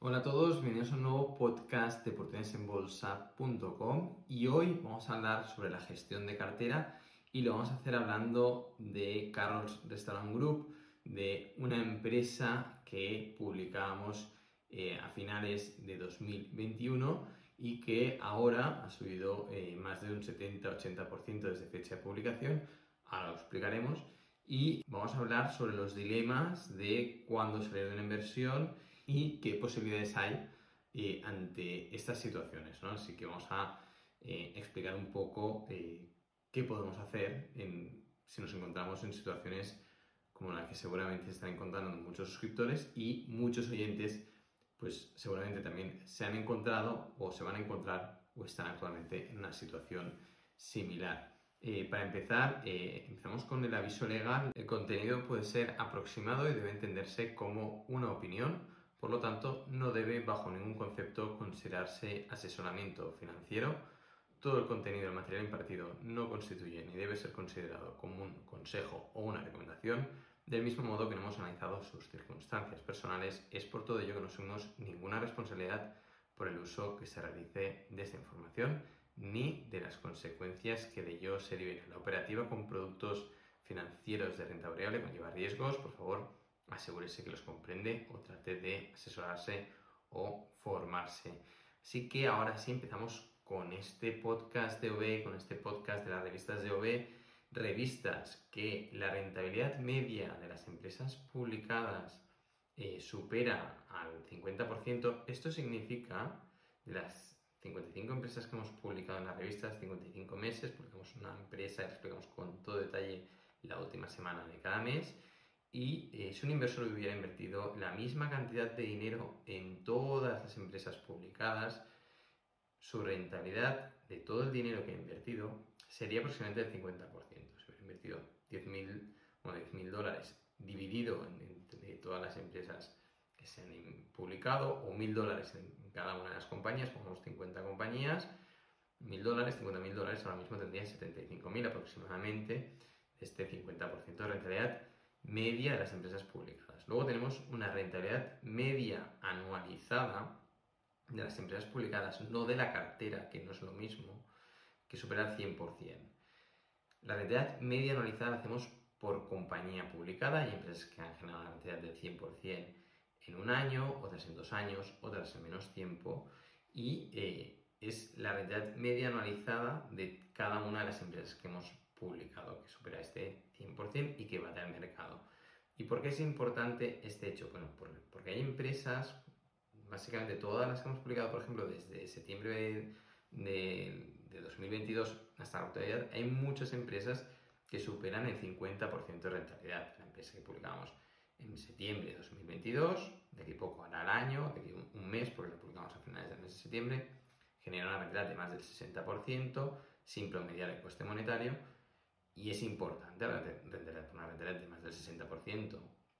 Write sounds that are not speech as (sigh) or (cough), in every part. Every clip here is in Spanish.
Hola a todos, bienvenidos a un nuevo podcast de oportunidadesenbolsa.com y hoy vamos a hablar sobre la gestión de cartera y lo vamos a hacer hablando de Carlos Restaurant Group, de una empresa que publicamos eh, a finales de 2021 y que ahora ha subido eh, más de un 70-80% desde fecha de publicación, ahora lo explicaremos. Y vamos a hablar sobre los dilemas de cuándo salir de una inversión y qué posibilidades hay eh, ante estas situaciones. ¿no? Así que vamos a eh, explicar un poco eh, qué podemos hacer si nos encontramos en situaciones como la que seguramente se están encontrando muchos suscriptores y muchos oyentes, pues seguramente también se han encontrado o se van a encontrar o están actualmente en una situación similar. para empezar, empezamos con el aviso legal. El contenido puede ser aproximado y debe entenderse como una opinión por lo tanto, no debe bajo ningún concepto considerarse asesoramiento financiero. Todo el contenido del material impartido no constituye ni debe ser considerado como un consejo o una recomendación. Del mismo modo que no hemos analizado sus circunstancias personales, es por todo ello que no asumimos ninguna responsabilidad por el uso que se realice de esta información ni de las consecuencias que de ello se deriven. La operativa con productos financieros de renta variable conlleva riesgos, por favor, asegúrese que los comprende o trate de asesorarse o formarse. Así que ahora sí empezamos con este podcast de OB, con este podcast de las revistas de OB, revistas que la rentabilidad media de las empresas publicadas eh, supera al 50%. Esto significa de las 55 empresas que hemos publicado en las revistas, 55 meses, publicamos una empresa y explicamos con todo detalle la última semana de cada mes y eh, si un inversor hubiera invertido la misma cantidad de dinero en todas las empresas publicadas, su rentabilidad de todo el dinero que ha invertido sería aproximadamente el 50%. Si hubiera invertido 10.000 bueno, dólares dividido entre todas las empresas que se han publicado o 1.000 dólares en cada una de las compañías, pongamos 50 compañías, 1.000 dólares, 50.000 dólares, ahora mismo tendría 75.000 aproximadamente, este 50% de rentabilidad media de las empresas publicadas. Luego tenemos una rentabilidad media anualizada de las empresas publicadas, no de la cartera, que no es lo mismo, que supera el 100%. La rentabilidad media anualizada la hacemos por compañía publicada. Hay empresas que han generado una rentabilidad del 100% en un año, otras en dos años, otras en menos tiempo. Y eh, es la rentabilidad media anualizada de cada una de las empresas que hemos publicado que supera este 100% y que va al mercado. ¿Y por qué es importante este hecho? Bueno, porque hay empresas, básicamente todas las que hemos publicado, por ejemplo, desde septiembre de, 2022 hasta la actualidad, hay muchas empresas que superan el 50% de rentabilidad. La empresa que publicamos en septiembre de 2022, de aquí poco hará el año, de aquí un mes, porque la publicamos a finales del mes de septiembre, genera una rentabilidad de más del 60%, sin promediar el coste monetario, y es importante una rentabilidad de más del 60%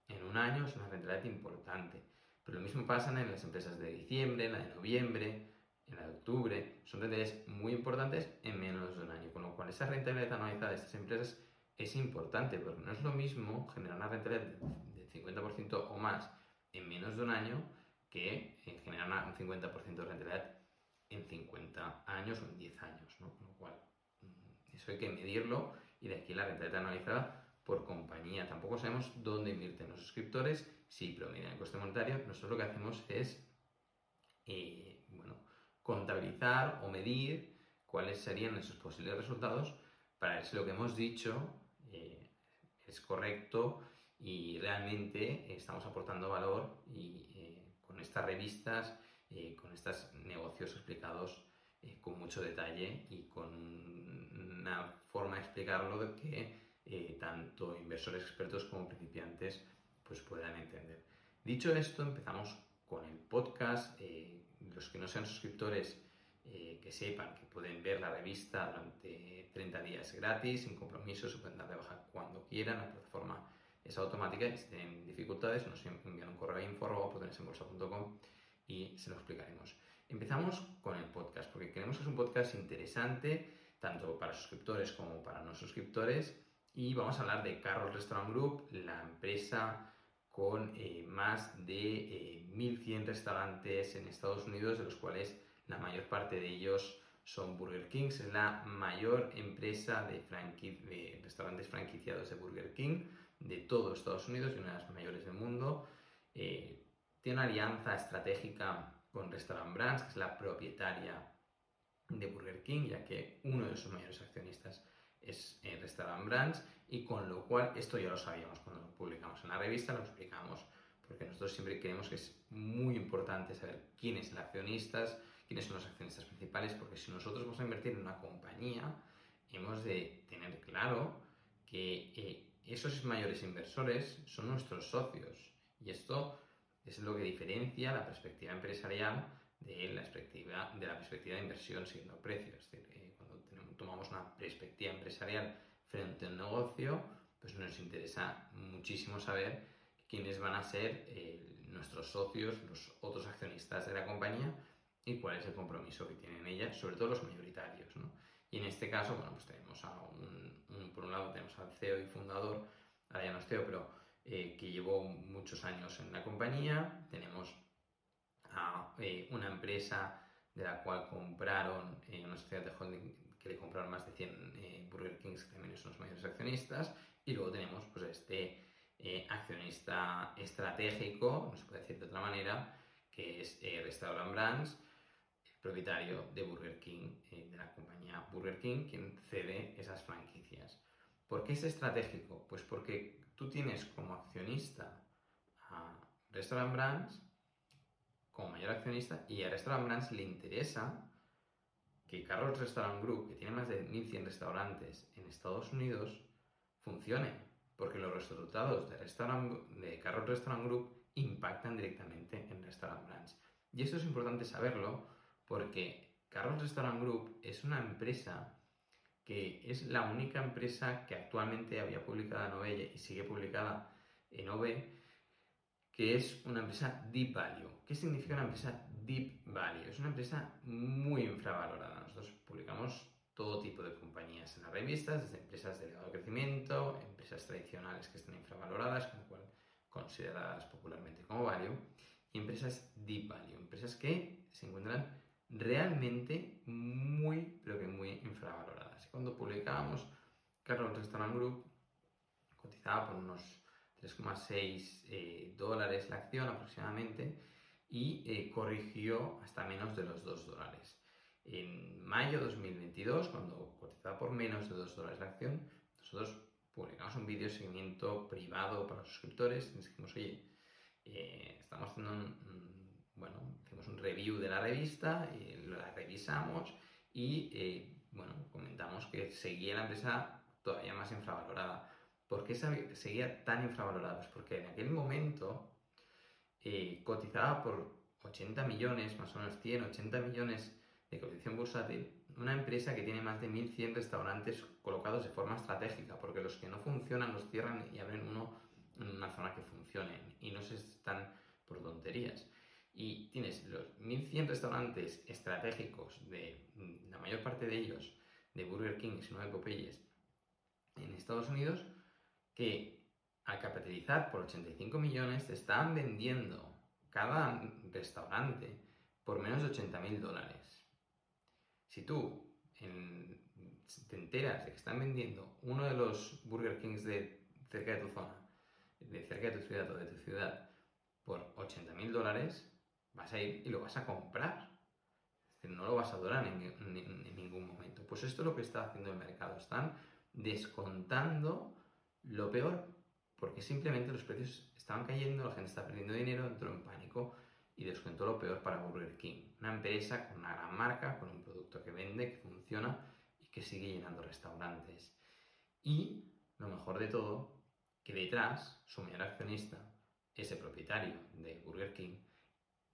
en un año, es una rentabilidad importante. Pero lo mismo pasa en las empresas de diciembre, en la de noviembre, en la de octubre. Son rentabilidades muy importantes en menos de un año. Con lo cual, esa rentabilidad anualizada de estas empresas es importante, porque no es lo mismo generar una rentabilidad del 50% o más en menos de un año que generar un 50% de rentabilidad en 50 años o en 10 años. ¿no? Con lo cual, mm, eso hay que medirlo y de aquí la rentabilidad analizada por compañía. Tampoco sabemos dónde invierten los suscriptores, si promedian el coste monetario. Nosotros lo que hacemos es eh, bueno, contabilizar o medir cuáles serían esos posibles resultados para ver si lo que hemos dicho eh, es correcto y realmente estamos aportando valor y eh, con estas revistas, con estos negocios explicados eh, con mucho detalle y con explicarlo de que eh, tanto inversores expertos como principiantes pues puedan entender. Dicho esto, empezamos con el podcast. Eh, los que no sean suscriptores, que sepan que pueden ver la revista durante 30 días gratis, sin compromiso, se pueden dar de baja cuando quieran, la plataforma es automática y si tienen dificultades nos envían un correo a info.com y se lo explicaremos. Empezamos con el podcast, porque creemos que es un podcast interesante, tanto para suscriptores como para no suscriptores, y vamos a hablar de Carlos Restaurant Group, la empresa con eh, más de 1.100 restaurantes en Estados Unidos, de los cuales la mayor parte de ellos son Burger King. Es la mayor empresa de, restaurantes franquiciados de Burger King de todo Estados Unidos y una de las mayores del mundo. tiene una alianza estratégica con Restaurant Brands, que es la propietaria de Burger King, ya que uno de sus mayores accionistas es eh, Restaurant Brands, y con lo cual esto ya lo sabíamos cuando lo publicamos en la revista, lo explicamos, porque nosotros siempre creemos que es muy importante saber quiénes son los accionistas, quiénes son los accionistas principales, porque si nosotros vamos a invertir en una compañía, hemos de tener claro que eh, esos mayores inversores son nuestros socios, y esto es lo que diferencia la perspectiva empresarial de la perspectiva de, la perspectiva de inversión siguiendo precios. Es decir, eh, cuando tomamos una perspectiva empresarial frente a un negocio, pues nos interesa muchísimo saber quiénes van a ser eh, nuestros socios, los otros accionistas de la compañía y cuál es el compromiso que tienen ellas, sobre todo los mayoritarios. Y en este caso, bueno, pues tenemos a un, por un lado tenemos al CEO y fundador, ahora ya no es CEO, pero eh, que llevó muchos años en la compañía, tenemos eh, una empresa de la cual compraron, eh, una sociedad de holding que le compraron más de 100 Burger Kings, que también son los mayores accionistas, y luego tenemos pues este accionista estratégico, no se puede decir de otra manera, que es Restaurant Brands, propietario de Burger King, de la compañía Burger King, quien cede esas franquicias. ¿Por qué es estratégico? Pues porque tú tienes como accionista a Restaurant Brands como mayor accionista y a Restaurant Brands le interesa que Carlos Restaurant Group, que tiene más de 1.100 restaurantes en Estados Unidos, funcione, porque los resultados de, Restaurant, Carlos Restaurant Group impactan directamente en Restaurant Brands. Y esto es importante saberlo porque Carlos Restaurant Group es una empresa que es la única empresa que actualmente había publicada en OVE y sigue publicada en OVE, que es una empresa Deep Value. ¿Qué significa una empresa Deep Value? Es una empresa muy infravalorada. Nosotros publicamos todo tipo de compañías en las revistas, desde empresas de elevado crecimiento, empresas tradicionales que están infravaloradas, con cual consideradas popularmente como value, y empresas deep value, empresas que se encuentran realmente muy, pero que muy infravaloradas. Cuando publicábamos Carlos Restaurant Group, cotizaba por unos 3,6 eh, dólares la acción aproximadamente y eh, corrigió hasta menos de los 2 dólares. En mayo de 2022, cuando cotizaba por menos de 2 dólares la acción, nosotros publicamos un vídeo de seguimiento privado para los suscriptores y dijimos, oye, eh, estamos haciendo un bueno, hicimos un review de la revista, la revisamos y, bueno, comentamos que seguía la empresa todavía más infravalorada. ¿Por qué seguía tan infravalorada? Pues porque en aquel momento eh, cotizaba por 80 millones, más o menos 100, 80 millones de cotización bursátil, una empresa que tiene más de 1.100 restaurantes colocados de forma estratégica, porque los que no funcionan los cierran y abren uno en una zona que funcione y no se están por tonterías y tienes los 1100 restaurantes estratégicos de la mayor parte de ellos de Burger King, y no de Popeyes, en Estados Unidos, que al capitalizar por 85 millones te están vendiendo cada restaurante por menos de 80 mil dólares. Si tú te enteras de que están vendiendo uno de los Burger Kings de cerca de tu zona, de cerca de tu ciudad o de tu ciudad, por 80 mil dólares, vas a ir y lo vas a comprar. no lo vas a adorar en, ningún momento. Pues esto es lo que está haciendo el mercado. Están descontando lo peor porque simplemente los precios estaban cayendo, la gente está perdiendo dinero, entró en pánico y descontó lo peor para Burger King. Una empresa con una gran marca, con un producto que vende, que funciona y que sigue llenando restaurantes. Y lo mejor de todo, que detrás su mayor accionista, ese propietario de Burger King,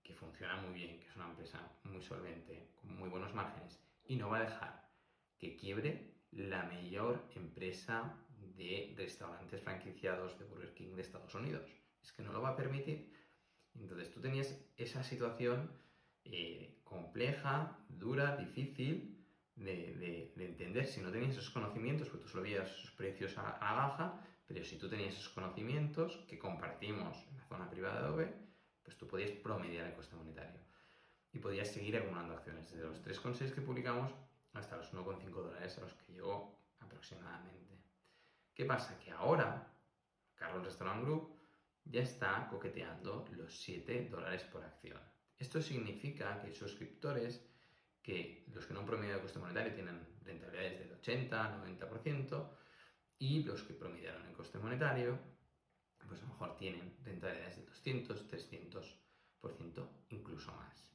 que funciona muy bien, que es una empresa muy solvente, con muy buenos márgenes, y no va a dejar que quiebre la mayor empresa de restaurantes franquiciados de Burger King de Estados Unidos. Es que no lo va a permitir. Entonces tú tenías esa situación eh, compleja, dura, difícil de, entender si no tenías esos conocimientos, porque tú solo veías sus precios a, a, baja, pero si tú tenías esos conocimientos que compartimos en la zona privada de Adobe, pues tú podías promediar el coste monetario y podías seguir acumulando acciones desde los 3,6 que publicamos hasta los 1,5 dólares a los que llegó aproximadamente. ¿Qué pasa? Que ahora Carlos Restaurant Group ya está coqueteando los 7 dólares por acción. Esto significa que suscriptores que los que no han promediado el coste monetario tienen rentabilidades del 80, 90% y los que promediaron el coste monetario pues a lo mejor tienen rentabilidades de 200, 300%, incluso más.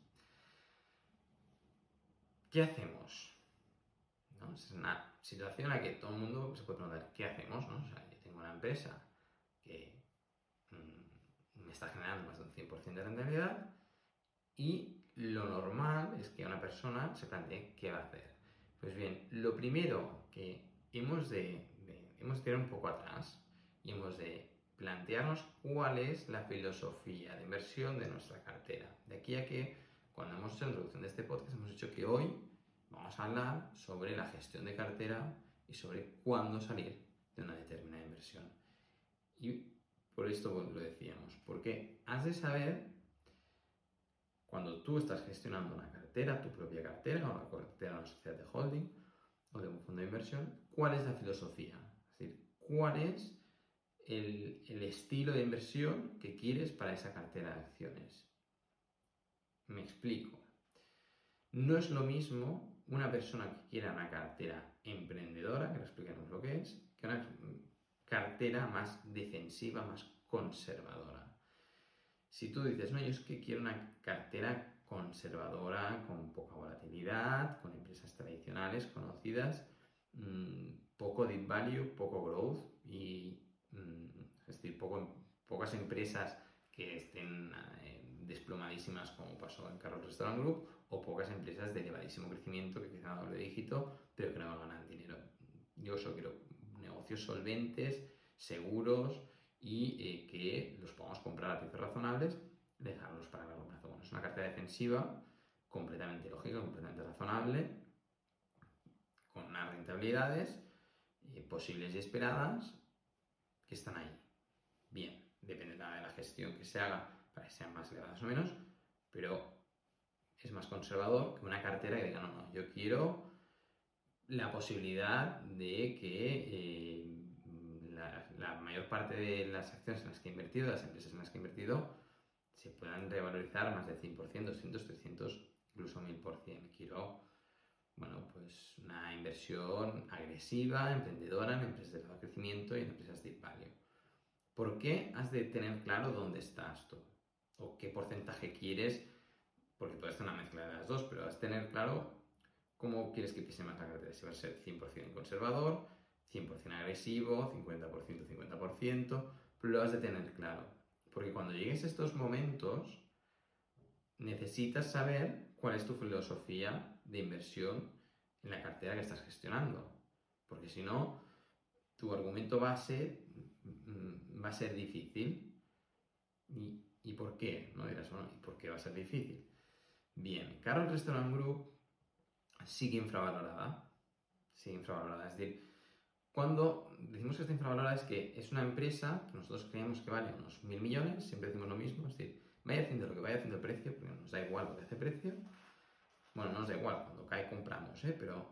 ¿Qué hacemos? Es una situación en la que todo el mundo se puede preguntar, ¿qué hacemos? ¿no? O sea, yo tengo una empresa que mm, me está generando más de un 100% de rentabilidad y lo normal es que una persona se plantee qué va a hacer. Pues bien, lo primero que hemos de, hemos de un poco atrás y hemos de plantearnos cuál es la filosofía de inversión de nuestra cartera. De aquí a que cuando hemos hecho la introducción de este podcast hemos dicho que hoy vamos a hablar sobre la gestión de cartera y sobre cuándo salir de una determinada inversión. Y por esto lo decíamos, porque has de saber cuando tú estás gestionando una cartera, tu propia cartera o la cartera de una sociedad de holding o de un fondo de inversión, cuál es la filosofía, es decir, cuál es el, el estilo de inversión que quieres para esa cartera de acciones. Me explico. No es lo mismo una persona que quiera una cartera emprendedora, que lo expliquemos lo que es, que una cartera más defensiva, más conservadora. Si tú dices, no, yo es que quiero una cartera conservadora, con poca volatilidad, con empresas tradicionales, conocidas, mmm, poco deep value, poco growth y, mmm, es decir, pocas empresas que estén eh, desplomadísimas como pasó en Carlos Restaurant Group o pocas empresas de elevadísimo crecimiento que quizá doble dígito pero que no ganan dinero. Yo solo quiero negocios solventes, seguros, y eh, que los podamos comprar a precios razonables dejarlos para largo plazo. Bueno, es una cartera defensiva completamente lógica, completamente razonable, con unas rentabilidades eh, posibles y esperadas que están ahí. Bien, dependerá de la gestión que se haga para que sean más elevadas o menos, pero es más conservador que una cartera que diga, no, no, yo quiero la posibilidad de que eh, la, mayor parte de las acciones en las que he invertido, las empresas en las que he invertido, se puedan revalorizar más del 100%, 200, 300, incluso 1000%. Quiero, bueno, pues una inversión agresiva, emprendedora en empresas de crecimiento y en empresas de value. ¿Por qué has de tener claro dónde estás tú? ¿O qué porcentaje quieres? Porque puedes hacer una mezcla de las dos, pero has de tener claro cómo quieres que pise más la cartera. Si va a ser 100% conservador, 100% agresivo, 50%, 50%, pero lo has de tener claro. Porque cuando llegues a estos momentos, necesitas saber cuál es tu filosofía de inversión en la cartera que estás gestionando. Porque si no, tu argumento base va a ser difícil. ¿Y, ¿Y por qué? No dirás, bueno, ¿y por qué va a ser difícil? Bien, Carol Restaurant Group sigue infravalorada. Sigue infravalorada. Es decir, cuando decimos que está infravalorada es que es una empresa que nosotros creemos que vale unos mil millones, siempre decimos lo mismo, es decir, vaya haciendo lo que vaya haciendo el precio, porque nos da igual lo que hace precio. Bueno, no nos da igual, cuando cae compramos, ¿eh? pero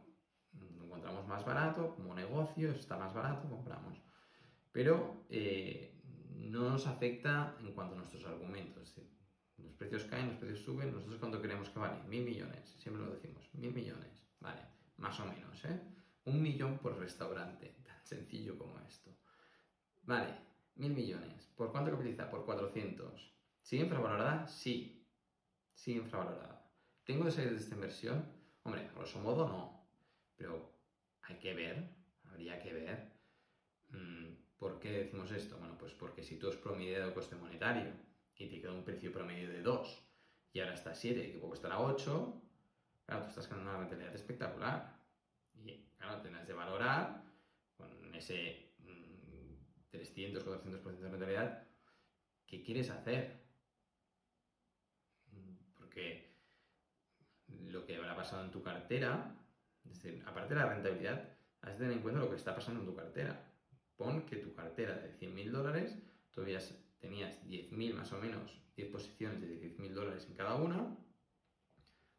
lo encontramos más barato, como negocio, está más barato, compramos. Pero eh, no nos afecta en cuanto a nuestros argumentos, es decir, los precios caen, los precios suben, nosotros cuando creemos que vale mil millones, siempre lo decimos, mil millones, vale, más o menos, ¿eh? Un millón por restaurante, tan sencillo como esto. Vale, mil millones. ¿Por cuánto capitaliza? Por 400. ¿Sigue infravalorada? Sí. Sigue infravalorada. ¿Tengo que salir de esta inversión? Hombre, a grosso modo no. Pero hay que ver, habría que ver. Mm, ¿Por qué decimos esto? Bueno, pues porque si tú has promediado coste monetario y te queda un precio promedio de 2 y ahora está a 7 y que puede costar a 8, claro, tú estás ganando una rentabilidad espectacular. Y claro, tendrás de valorar con ese 300, 400% de rentabilidad, ¿qué quieres hacer? Porque lo que habrá pasado en tu cartera, es decir, aparte de la rentabilidad, has de tener en cuenta lo que está pasando en tu cartera. Pon que tu cartera de 100.000 dólares, tú habías tenías 10.000 más o menos, 10 posiciones de 10.000 dólares en cada una.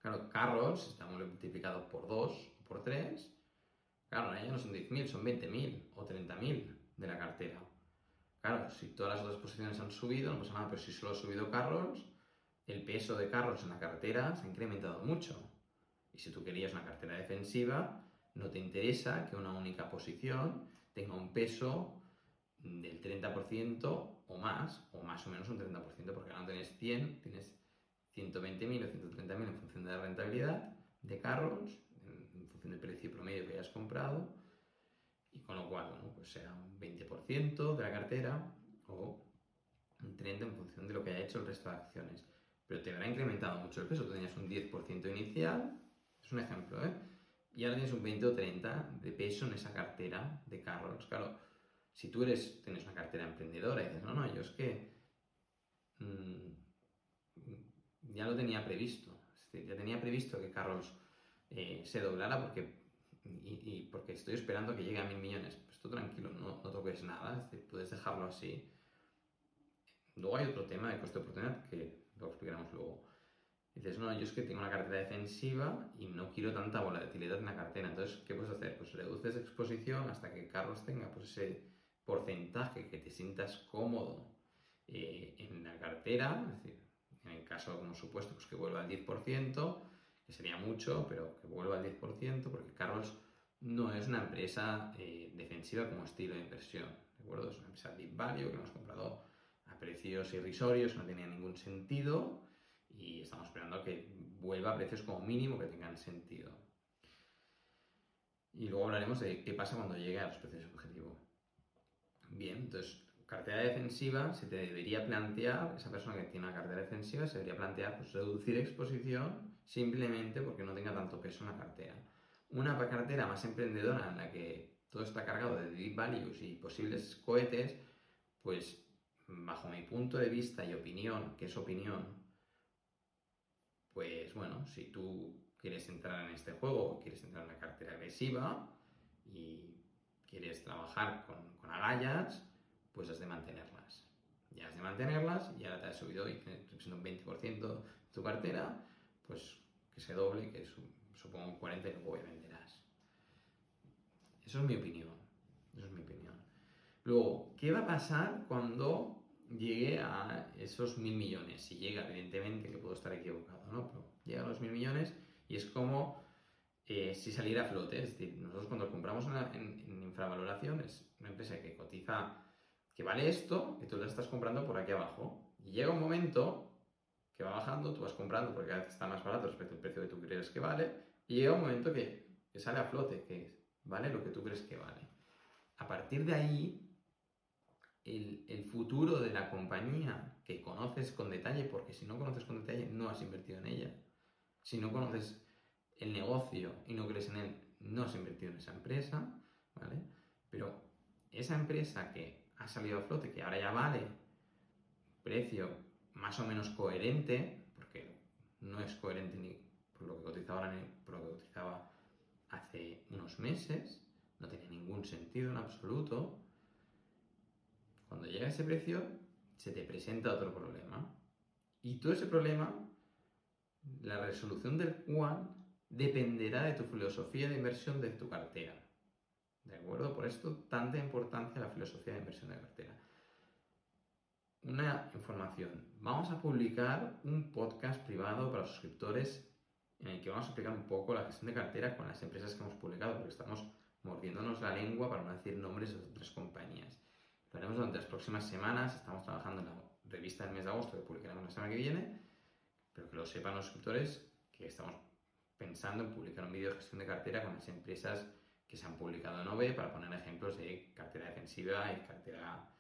Claro, Carros está multiplicado por 2 o por 3. Claro, ya no son 10.000, son 20.000 o 30.000 de la cartera. Claro, si todas las otras posiciones han subido, no pasa nada, pero si solo ha subido Carros, el peso de Carros en la cartera se ha incrementado mucho. Y si tú querías una cartera defensiva, no te interesa que una única posición tenga un peso del 30% o más, o más o menos un 30%, porque ahora no tienes 100, tienes 120.000 o 130.000 en función de la rentabilidad de carros, en, función del precio promedio que hayas comprado, y con lo cual, bueno, pues será un 20% de la cartera o un 30% en función de lo que haya hecho el resto de acciones. Pero te habrá incrementado mucho el peso, tú tenías un 10% inicial, es un ejemplo, ¿eh? Y ahora tienes un 20 o 30 de peso en esa cartera de carros. Claro, si tú eres, tienes una cartera emprendedora y dices, no, no, yo es que mm, ya lo tenía previsto. ya tenía previsto que Carlos eh, se doblara porque, y, porque estoy esperando que llegue a mil millones. Pues tú tranquilo, no, no toques nada, puedes dejarlo así. Luego hay otro tema de coste de oportunidad que lo explicaremos luego. Dices, no, yo es que tengo una cartera defensiva y no quiero tanta volatilidad en la cartera. Entonces, ¿qué puedes hacer? Pues reduces exposición hasta que Carlos tenga pues, ese porcentaje que te sientas cómodo eh, en la cartera, es decir, en el caso como supuesto, pues que vuelva al 10%, que sería mucho, pero que vuelva al 10%, porque Carlos no es una empresa eh, defensiva como estilo de inversión, ¿de acuerdo? Es una empresa deep value que hemos comprado a precios irrisorios, no tenía ningún sentido, y estamos esperando que vuelva a precios como mínimo que tengan sentido. Y luego hablaremos de qué pasa cuando llegue a los precios objetivo. Bien, entonces, cartera defensiva, se te debería plantear, esa persona que tiene una cartera defensiva, se debería plantear pues, reducir exposición simplemente porque no tenga tanto peso en la cartera. Una cartera más emprendedora en la que todo está cargado de deep values y posibles cohetes, pues bajo mi punto de vista y opinión, que es opinión, pues bueno, si tú quieres entrar en este juego quieres entrar en una cartera agresiva y quieres trabajar con, agallas, pues has de mantenerlas. Ya has de mantenerlas y ahora te has subido y un 20% de tu cartera, pues que se doble, que supongo un 40% y luego venderás. Eso es mi opinión. Eso es mi opinión. Luego, ¿qué va a pasar cuando llegue a esos mil millones? Si llega, evidentemente, que puedo estar equivocado, ¿no? Pero llega a los mil millones y es como eh, si saliera a flote. Es decir, nosotros cuando compramos en, en, infravaloración es una empresa que cotiza, que vale esto, y tú la estás comprando por aquí abajo. Y llega un momento que va bajando, tú vas comprando porque cada vez está más barato respecto al precio que tú crees que vale, y llega un momento que, que sale a flote, que vale lo que tú crees que vale. A partir de ahí, el, el, futuro de la compañía que conoces con detalle, porque si no conoces con detalle no has invertido en ella. Si no conoces el negocio y no crees en él, no has invertido en esa empresa, ¿vale? Pero esa empresa que ha salido a flote, que ahora ya vale precio más o menos coherente, porque no es coherente ni por lo que cotizaba ahora ni por lo que cotizaba hace unos meses, no tiene ningún sentido en absoluto. Cuando llega ese precio, se te presenta otro problema. Y todo ese problema, la resolución del cual dependerá de tu filosofía de inversión de tu cartera. ¿De acuerdo? Por esto tanta importancia la filosofía de inversión de cartera. Una información. Vamos a publicar un podcast privado para suscriptores en el que vamos a explicar un poco la gestión de cartera con las empresas que hemos publicado, porque estamos mordiéndonos la lengua para no decir nombres de otras compañías. Lo haremos durante las próximas semanas. Estamos trabajando en la revista del mes de agosto que publicaremos la semana que viene, pero que lo sepan los suscriptores que estamos pensando en publicar un vídeo de gestión de cartera con las empresas que se han publicado en OVE para poner ejemplos de cartera defensiva y cartera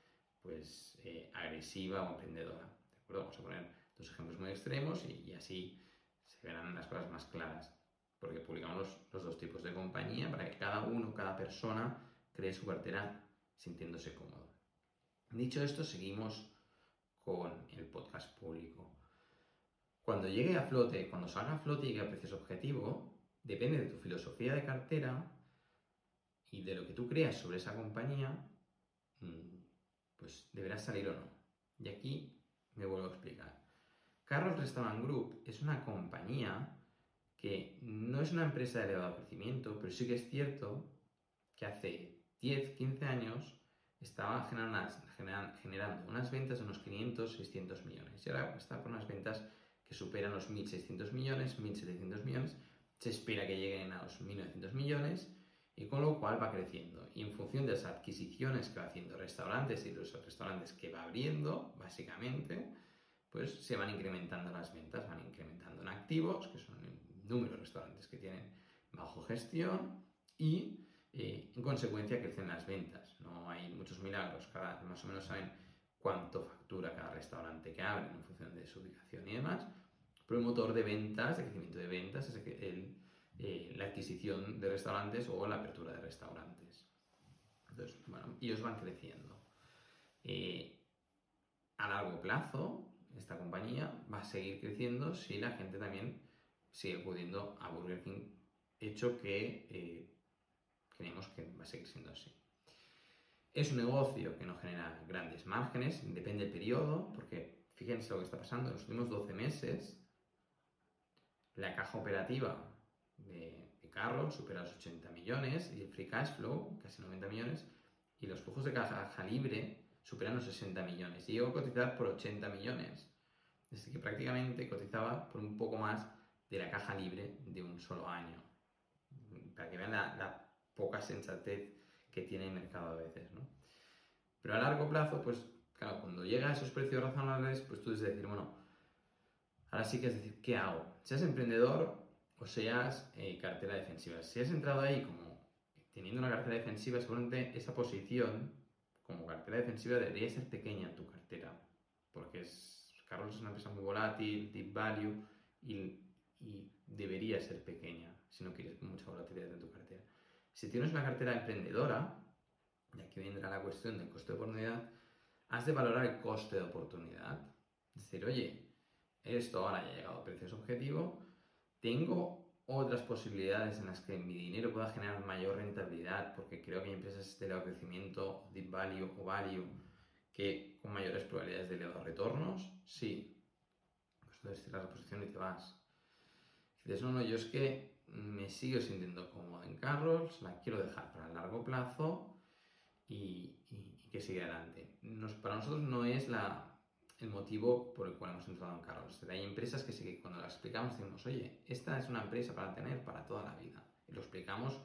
pues eh, agresiva o emprendedora. ¿De acuerdo? Vamos a poner dos ejemplos muy extremos y, así se verán las cosas más claras. Porque publicamos los, los, dos tipos de compañía para que cada uno, cada persona cree su cartera sintiéndose cómodo. Dicho esto, seguimos con el podcast público. Cuando llegue a flote, cuando salga a flote y llegue a precios objetivo, depende de tu filosofía de cartera y de lo que tú creas sobre esa compañía, mm, pues deberás salir o no. Y aquí me vuelvo a explicar. Carlos Restaurant Group es una compañía que no es una empresa de elevado crecimiento, pero sí que es cierto que hace 10, 15 años estaba generando unas, ventas de unos 500, 600 millones. Y ahora está por unas ventas que superan los 1.600 millones, 1.700 millones. Se espera que lleguen a los 1.900 millones y con lo cual va creciendo. Y en función de las adquisiciones que va haciendo restaurantes y los restaurantes que va abriendo, básicamente, pues se van incrementando las ventas, van incrementando en activos, que son el número de restaurantes que tienen bajo gestión, y eh, en consecuencia crecen las ventas. No hay muchos milagros, cada, más o menos saben cuánto factura cada restaurante que abre en función de su ubicación y demás, pero el motor de ventas, de crecimiento de ventas, es el eh, la adquisición de restaurantes o la apertura de restaurantes. Entonces, bueno, ellos van creciendo. Eh, a largo plazo, esta compañía va a seguir creciendo si la gente también sigue acudiendo a Burger King, hecho que eh, creemos que va a seguir siendo así. Es un negocio que no genera grandes márgenes, depende del periodo, porque fíjense lo que está pasando, en los últimos 12 meses, la caja operativa de, de supera los 80 millones y el free cash flow, casi 90 millones, y los flujos de caja libre superan los 60 millones. Y llegó a cotizar por 80 millones. Así que prácticamente cotizaba por un poco más de la caja libre de un solo año. Para que vean la, poca sensatez que tiene el mercado a veces, ¿no? Pero a largo plazo, pues cuando llega a esos precios razonables, pues tú debes decir, bueno, ahora sí que es decir, ¿qué hago? Seas emprendedor, o seas eh, cartera defensiva. Si has entrado ahí como teniendo una cartera defensiva, seguramente esa posición como cartera defensiva debería ser pequeña en tu cartera, porque es, Carlos es una empresa muy volátil, deep value, y, debería ser pequeña si no quieres mucha volatilidad en tu cartera. Si tienes una cartera emprendedora, y aquí vendrá la cuestión del coste de oportunidad, has de valorar el coste de oportunidad. Es decir, oye, esto ahora ya ha llegado a precios objetivo, tengo otras posibilidades en las que mi dinero pueda generar mayor rentabilidad, porque creo que hay empresas de elevado crecimiento, deep value o value, que con mayores probabilidades de elevados retornos, sí. Pues entonces cierras la posición y te vas. Si dices, no, no, yo es que me sigo sintiendo cómodo en Carros, la quiero dejar para el largo plazo y, que siga adelante. para nosotros no es la, el motivo por el cual hemos entrado en Carlos. Hay empresas que sí que cuando las explicamos decimos, oye, esta es una empresa para tener para toda la vida. Y lo explicamos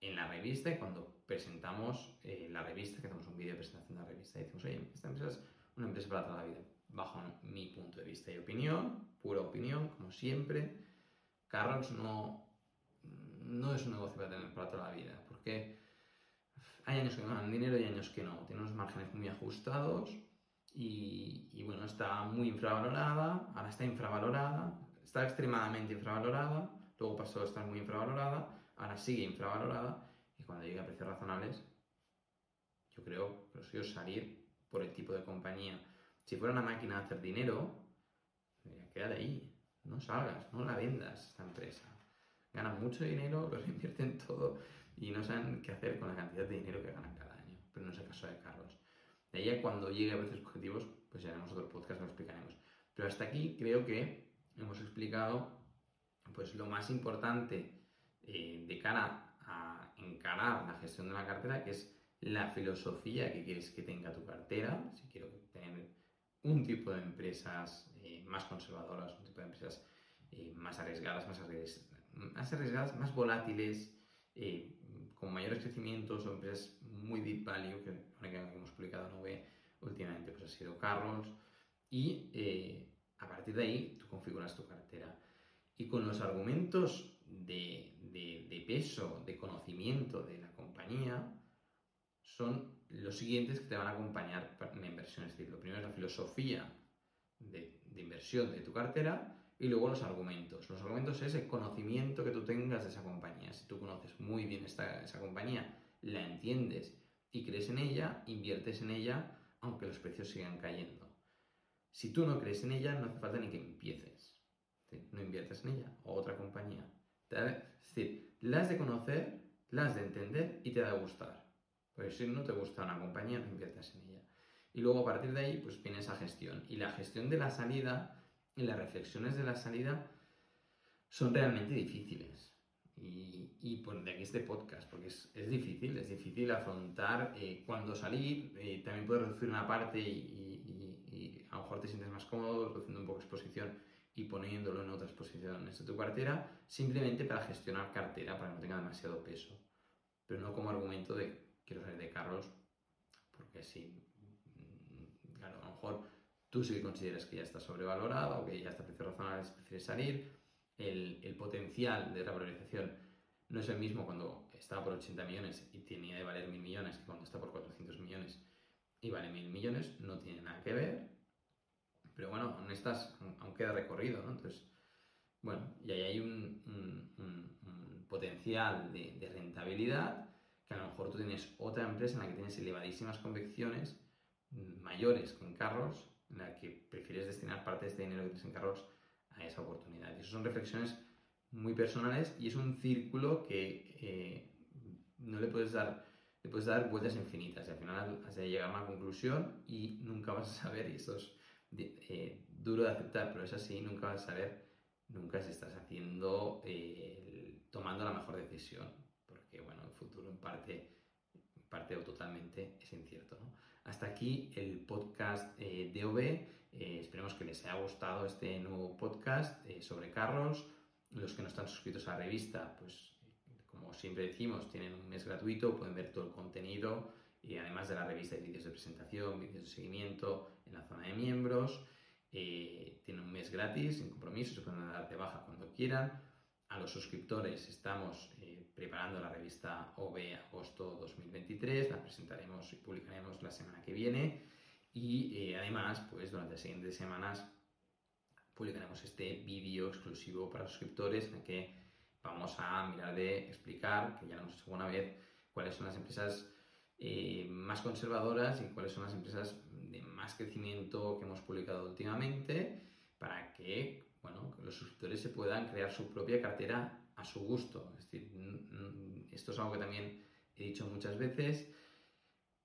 en la revista y cuando presentamos eh, la revista, que hacemos un vídeo de presentación de la revista, y decimos, oye, esta empresa es una empresa para toda la vida. Bajo mi punto de vista y opinión, pura opinión, como siempre, Carlos no, no es un negocio para tener para toda la vida, porque hay años que ganan dinero y años que no. Tiene unos márgenes muy ajustados y, bueno, está muy infravalorada, ahora está infravalorada, está extremadamente infravalorada, luego pasó a estar muy infravalorada, ahora sigue infravalorada y cuando llegue a precios razonables, yo creo que lo salir por el tipo de compañía. Si fuera una máquina de hacer dinero, quédate ahí, no salgas, no la vendas esta empresa. Ganan mucho dinero, (laughs) lo invierten todo y no saben qué hacer con la cantidad de dinero que ganan cada año. Pero no es el caso de Carlos. De ahí a cuando llegue a precios objetivos, pues ya haremos otro podcast, lo explicaremos. Pero hasta aquí creo que hemos explicado pues lo más importante eh, de cara a encarar la gestión de la cartera, que es la filosofía que quieres que tenga tu cartera. Si quiero tener un tipo de empresas eh, más conservadoras, un tipo de empresas eh, más arriesgadas, más más arriesgadas, más volátiles, con mayores crecimientos o empresas muy deep value, que la que hemos publicado no ve últimamente, pues ha sido Carlos. Y eh, a partir de ahí tú configuras tu cartera. Y con los argumentos de, de, peso, de conocimiento de la compañía, son los siguientes que te van a acompañar en la inversión. Es decir, lo primero es la filosofía de, de inversión de tu cartera y luego los argumentos. Los argumentos es el conocimiento que tú tengas de esa compañía. Si tú conoces muy bien esta, esa compañía, la entiendes y crees en ella, inviertes en ella, aunque los precios sigan cayendo. Si tú no crees en ella, no hace falta ni que empieces. No inviertes en ella o otra compañía. Es decir, la has de conocer, la has de entender y te ha de gustar. Porque si no te gusta una compañía, no inviertas en ella. Y luego a partir de ahí, pues viene esa gestión. Y la gestión de la salida y las reflexiones de la salida son realmente difíciles. Y, y pues de aquí este podcast, porque es, es difícil, es difícil afrontar eh, cuándo salir, eh, también puedes reducir una parte y, a lo mejor te sientes más cómodo reduciendo un poco exposición y poniéndolo en otras posiciones de tu cartera, simplemente para gestionar cartera, para que no tenga demasiado peso, pero no como argumento de quiero salir de carros, porque sí, mm, claro, a lo mejor tú sí consideras que ya está sobrevalorado o que ya está a precios razonables, prefieres salir, el, el, potencial de revalorización no es el mismo cuando está por 80 millones y tenía de valer 1000 millones que cuando está por 400 millones y vale 1000 millones, no tiene nada que ver. Pero bueno, aún, estás, aún queda recorrido, ¿no? Entonces, bueno, y ahí hay un, un, potencial de, de, rentabilidad que a lo mejor tú tienes otra empresa en la que tienes elevadísimas convicciones mayores que en carros, en la que prefieres destinar parte de este dinero que tienes en carros a esa oportunidad. Y eso son reflexiones muy personales y es un círculo que eh, no le puedes dar le puedes dar vueltas infinitas y al final has de llegar a una conclusión y nunca vas a saber, y esto es eh, duro de aceptar, pero es así, nunca vas a saber nunca si estás haciendo, eh, tomando la mejor decisión, porque bueno, el futuro en parte, en parte o totalmente es incierto. ¿no? Hasta aquí el podcast eh, DOB. Eh, esperemos que les haya gustado este nuevo podcast eh, sobre carros. Los que no están suscritos a la revista, pues como siempre decimos, tienen un mes gratuito, pueden ver todo el contenido y además de la revista hay vídeos de presentación, vídeos de seguimiento en la zona de miembros. Eh, tienen un mes gratis, sin compromiso, se pueden dar de baja cuando quieran. A los suscriptores estamos preparando la revista OB agosto 2023, la presentaremos y publicaremos la semana que viene. Y eh, además pues durante las siguientes semanas publicaremos este vídeo exclusivo para suscriptores en el que vamos a mirar de explicar, que ya lo hemos hecho una vez, cuáles son las empresas eh, más conservadoras y cuáles son las empresas de más crecimiento que hemos publicado últimamente para que bueno, que los suscriptores se puedan crear su propia cartera a su gusto. Es decir, esto es algo que también he dicho muchas veces.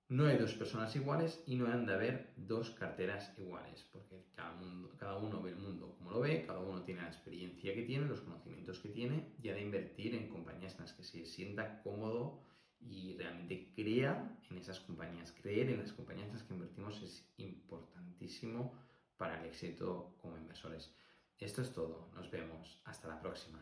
No hay dos personas iguales y no han de haber dos carteras iguales, porque cada, cada uno ve el mundo como lo ve, cada uno tiene la experiencia que tiene, los conocimientos que tiene y ha de invertir en compañías en las que se sienta cómodo y realmente crea en esas compañías. Creer en las compañías en las que invertimos es importantísimo para el éxito como inversores. Esto es todo, nos vemos, hasta la próxima.